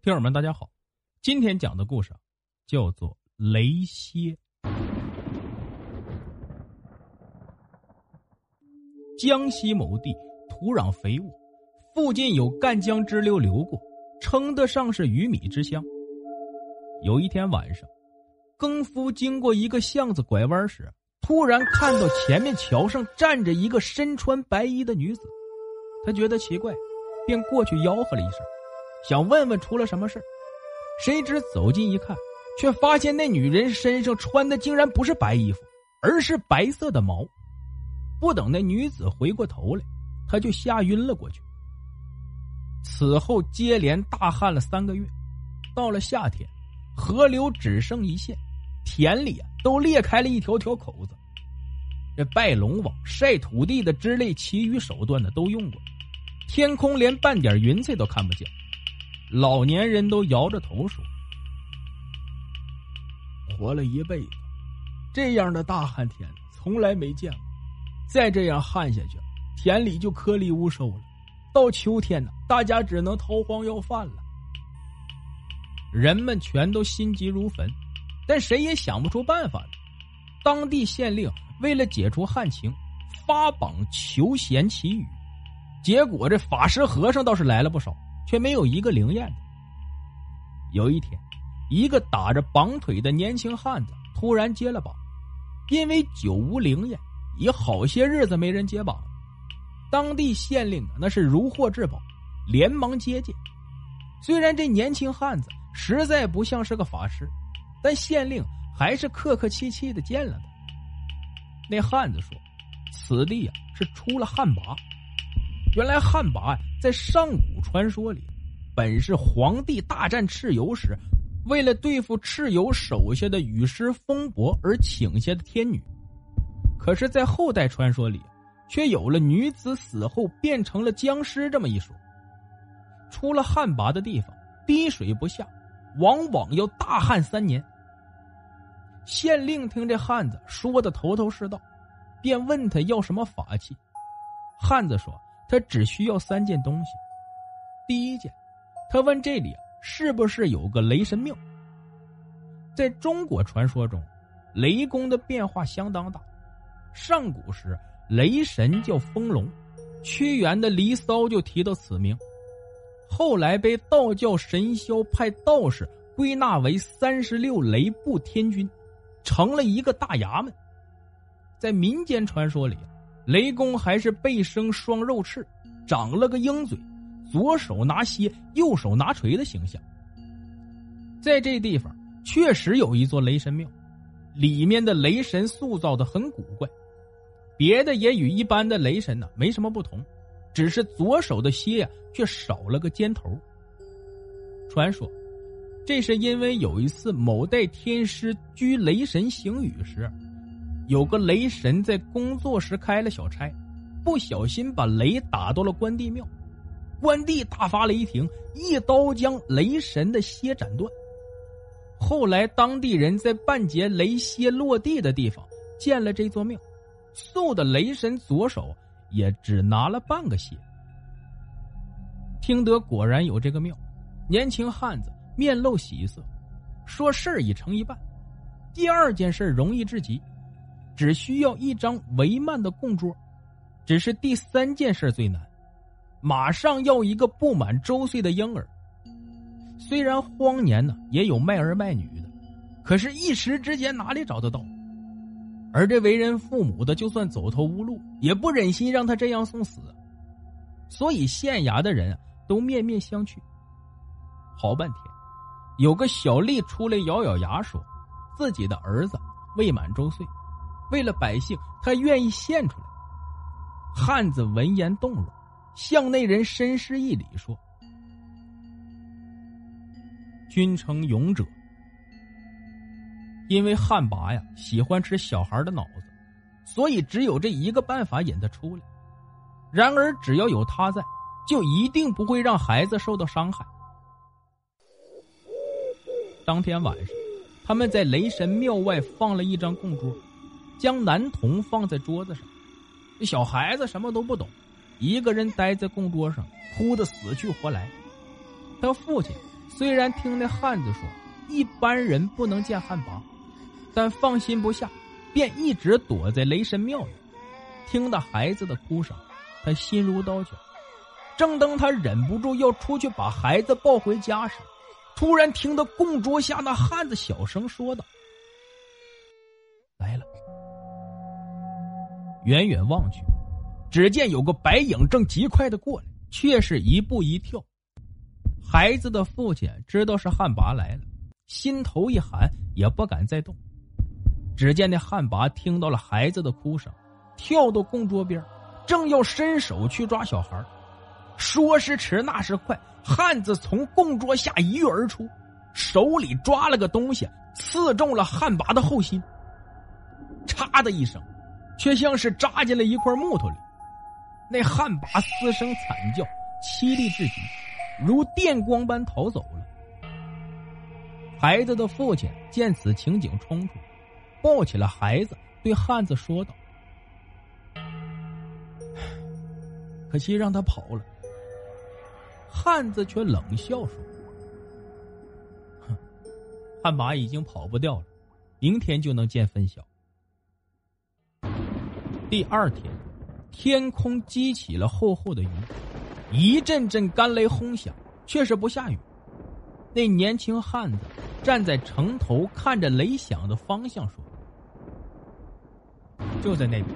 听友们，大家好，今天讲的故事叫做《雷蝎》。江西某地土壤肥沃，附近有赣江支流流过，称得上是鱼米之乡。有一天晚上，更夫经过一个巷子拐弯时，突然看到前面桥上站着一个身穿白衣的女子，他觉得奇怪，便过去吆喝了一声。想问问出了什么事谁知走近一看，却发现那女人身上穿的竟然不是白衣服，而是白色的毛。不等那女子回过头来，他就吓晕了过去。此后接连大旱了三个月，到了夏天，河流只剩一线，田里啊都裂开了一条条口子。这拜龙王、晒土地的之类其余手段呢都用过，天空连半点云彩都看不见。老年人都摇着头说：“活了一辈子，这样的大旱天从来没见过。再这样旱下去，田里就颗粒无收了。到秋天呢，大家只能逃荒要饭了。”人们全都心急如焚，但谁也想不出办法。当地县令为了解除旱情，发榜求贤祈雨，结果这法师和尚倒是来了不少。却没有一个灵验的。有一天，一个打着绑腿的年轻汉子突然接了绑，因为久无灵验，已好些日子没人接绑。当地县令那是如获至宝，连忙接见。虽然这年轻汉子实在不像是个法师，但县令还是客客气气的见了他。那汉子说：“此地呀是出了旱魃。”原来旱魃在上古传说里，本是黄帝大战蚩尤时，为了对付蚩尤手下的雨师风伯而请下的天女。可是，在后代传说里，却有了女子死后变成了僵尸这么一说。出了旱魃的地方，滴水不下，往往要大旱三年。县令听这汉子说的头头是道，便问他要什么法器。汉子说。他只需要三件东西。第一件，他问这里是不是有个雷神庙？在中国传说中，雷公的变化相当大。上古时，雷神叫风龙，屈原的《离骚》就提到此名。后来被道教神霄派道士归纳为三十六雷部天君，成了一个大衙门。在民间传说里。雷公还是背生双肉翅，长了个鹰嘴，左手拿蝎，右手拿锤的形象。在这地方确实有一座雷神庙，里面的雷神塑造的很古怪，别的也与一般的雷神呢没什么不同，只是左手的蝎呀却少了个尖头。传说，这是因为有一次某代天师居雷神行雨时。有个雷神在工作时开了小差，不小心把雷打到了关帝庙，关帝大发雷霆，一刀将雷神的蝎斩断。后来当地人在半截雷蝎落地的地方建了这座庙，塑的雷神左手也只拿了半个蝎。听得果然有这个庙，年轻汉子面露喜色，说事儿已成一半，第二件事容易至极。只需要一张帷幔的供桌，只是第三件事最难，马上要一个不满周岁的婴儿。虽然荒年呢也有卖儿卖女的，可是，一时之间哪里找得到？而这为人父母的，就算走投无路，也不忍心让他这样送死，所以县衙的人都面面相觑。好半天，有个小吏出来咬咬牙，说自己的儿子未满周岁。为了百姓，他愿意献出来。汉子闻言动容，向那人深施一礼，说：“君称勇者。”因为汉魃呀喜欢吃小孩的脑子，所以只有这一个办法引他出来。然而只要有他在，就一定不会让孩子受到伤害。当天晚上，他们在雷神庙外放了一张供桌，将男童放在桌子上。这小孩子什么都不懂，一个人待在供桌上，哭得死去活来。他父亲虽然听那汉子说一般人不能见汉魃，但放心不下，便一直躲在雷神庙里，听到孩子的哭声，他心如刀绞。正当他忍不住要出去把孩子抱回家时，突然听到供桌下那汉子小声说道：“来了。”远远望去，只见有个白影正极快的过来，却是一步一跳。孩子的父亲知道是汉魃来了，心头一寒，也不敢再动。只见那汉魃听到了孩子的哭声，跳到供桌边，正要伸手去抓小孩。说时迟，那时快，汉子从供桌下一跃而出，手里抓了个东西，刺中了汉魃的后心。嚓的一声。却像是扎进了一块木头里，那旱魃嘶声惨叫，凄厉至极，如电光般逃走了。孩子的父亲见此情景，冲出，抱起了孩子，对汉子说道：“ 可惜让他跑了。”汉子却冷笑说：“哼，旱魃已经跑不掉了，明天就能见分晓。”第二天，天空积起了厚厚的云，一阵阵干雷轰响，却是不下雨。那年轻汉子站在城头，看着雷响的方向说：“就在那边。”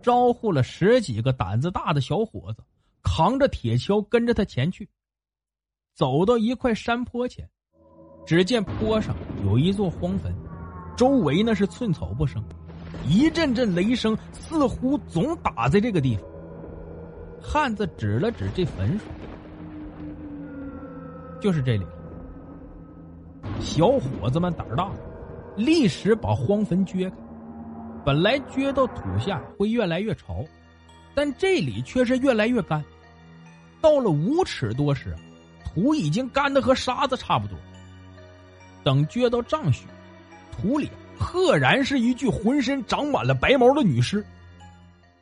招呼了十几个胆子大的小伙子，扛着铁锹跟着他前去。走到一块山坡前，只见坡上有一座荒坟，周围那是寸草不生。一阵阵雷声似乎总打在这个地方。汉子指了指这坟说：“就是这里。”小伙子们胆儿大，立时把荒坟掘开。本来掘到土下会越来越潮，但这里却是越来越干。到了五尺多时，土已经干的和沙子差不多。等掘到丈许，土里。赫然是一具浑身长满了白毛的女尸，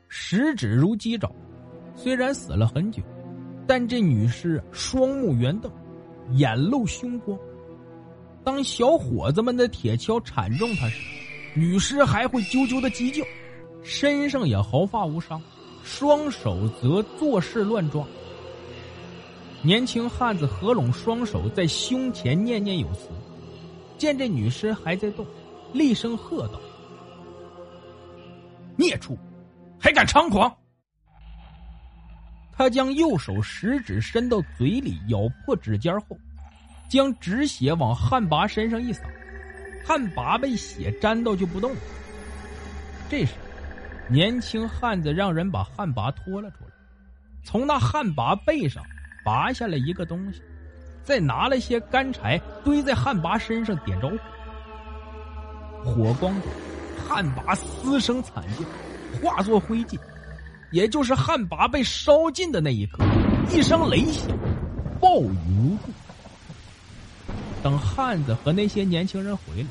十指如鸡爪。虽然死了很久，但这女尸双目圆瞪，眼露凶光。当小伙子们的铁锹铲中她时，女尸还会啾啾的鸡叫，身上也毫发无伤，双手则作势乱抓。年轻汉子合拢双手在胸前念念有词，见这女尸还在动。厉声喝道：“孽畜，还敢猖狂！”他将右手食指伸到嘴里，咬破指尖后，将止血往汉魃身上一撒，汉魃被血沾到就不动。这时，年轻汉子让人把汉魃拖了出来，从那汉魃背上拔下来一个东西，再拿了些干柴堆在汉魃身上点着火。火光中，旱魃嘶声惨叫，化作灰烬。也就是旱魃被烧尽的那一刻，一声雷响，暴雨如注。等汉子和那些年轻人回来，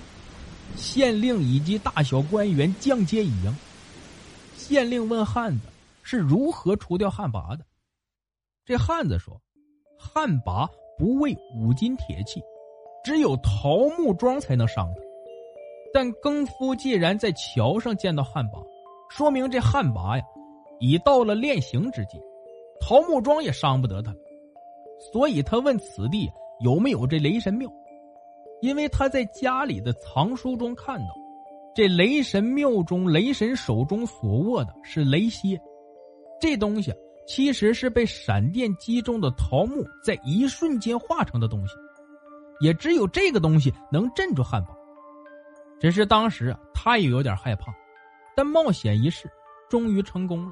县令以及大小官员降阶已迎。县令问汉子是如何除掉旱魃的，这汉子说：“旱魃不为五金铁器，只有桃木桩才能伤他。”但更夫既然在桥上见到旱魃，说明这旱魃呀，已到了练形之际，桃木桩也伤不得他。所以他问此地有没有这雷神庙，因为他在家里的藏书中看到，这雷神庙中雷神手中所握的是雷蝎，这东西其实是被闪电击中的桃木在一瞬间化成的东西，也只有这个东西能镇住旱魃。只是当时啊，他也有点害怕，但冒险一试，终于成功了。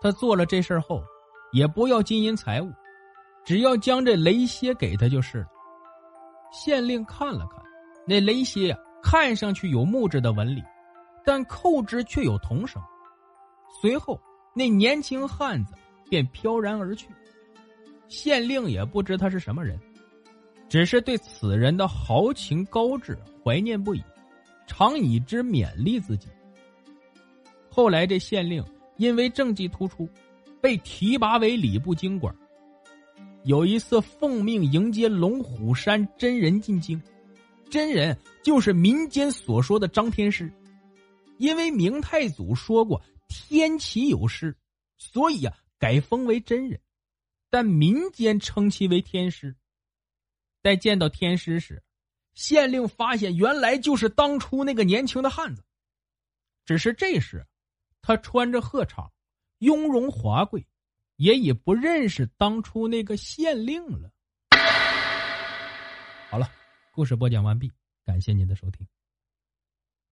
他做了这事后，也不要金银财物，只要将这雷蝎给他就是了。县令看了看，那雷蝎呀，看上去有木质的纹理，但扣之却有铜绳。随后，那年轻汉子便飘然而去。县令也不知他是什么人，只是对此人的豪情高志怀念不已，常以之勉励自己。后来，这县令因为政绩突出，被提拔为礼部京官。有一次奉命迎接龙虎山真人进京，真人就是民间所说的张天师。因为明太祖说过天启有师，所以啊改封为真人，但民间称其为天师。在见到天师时，县令发现原来就是当初那个年轻的汉子，只是这时。他穿着鹤氅，雍容华贵，也已不认识当初那个县令了。好了，故事播讲完毕，感谢您的收听。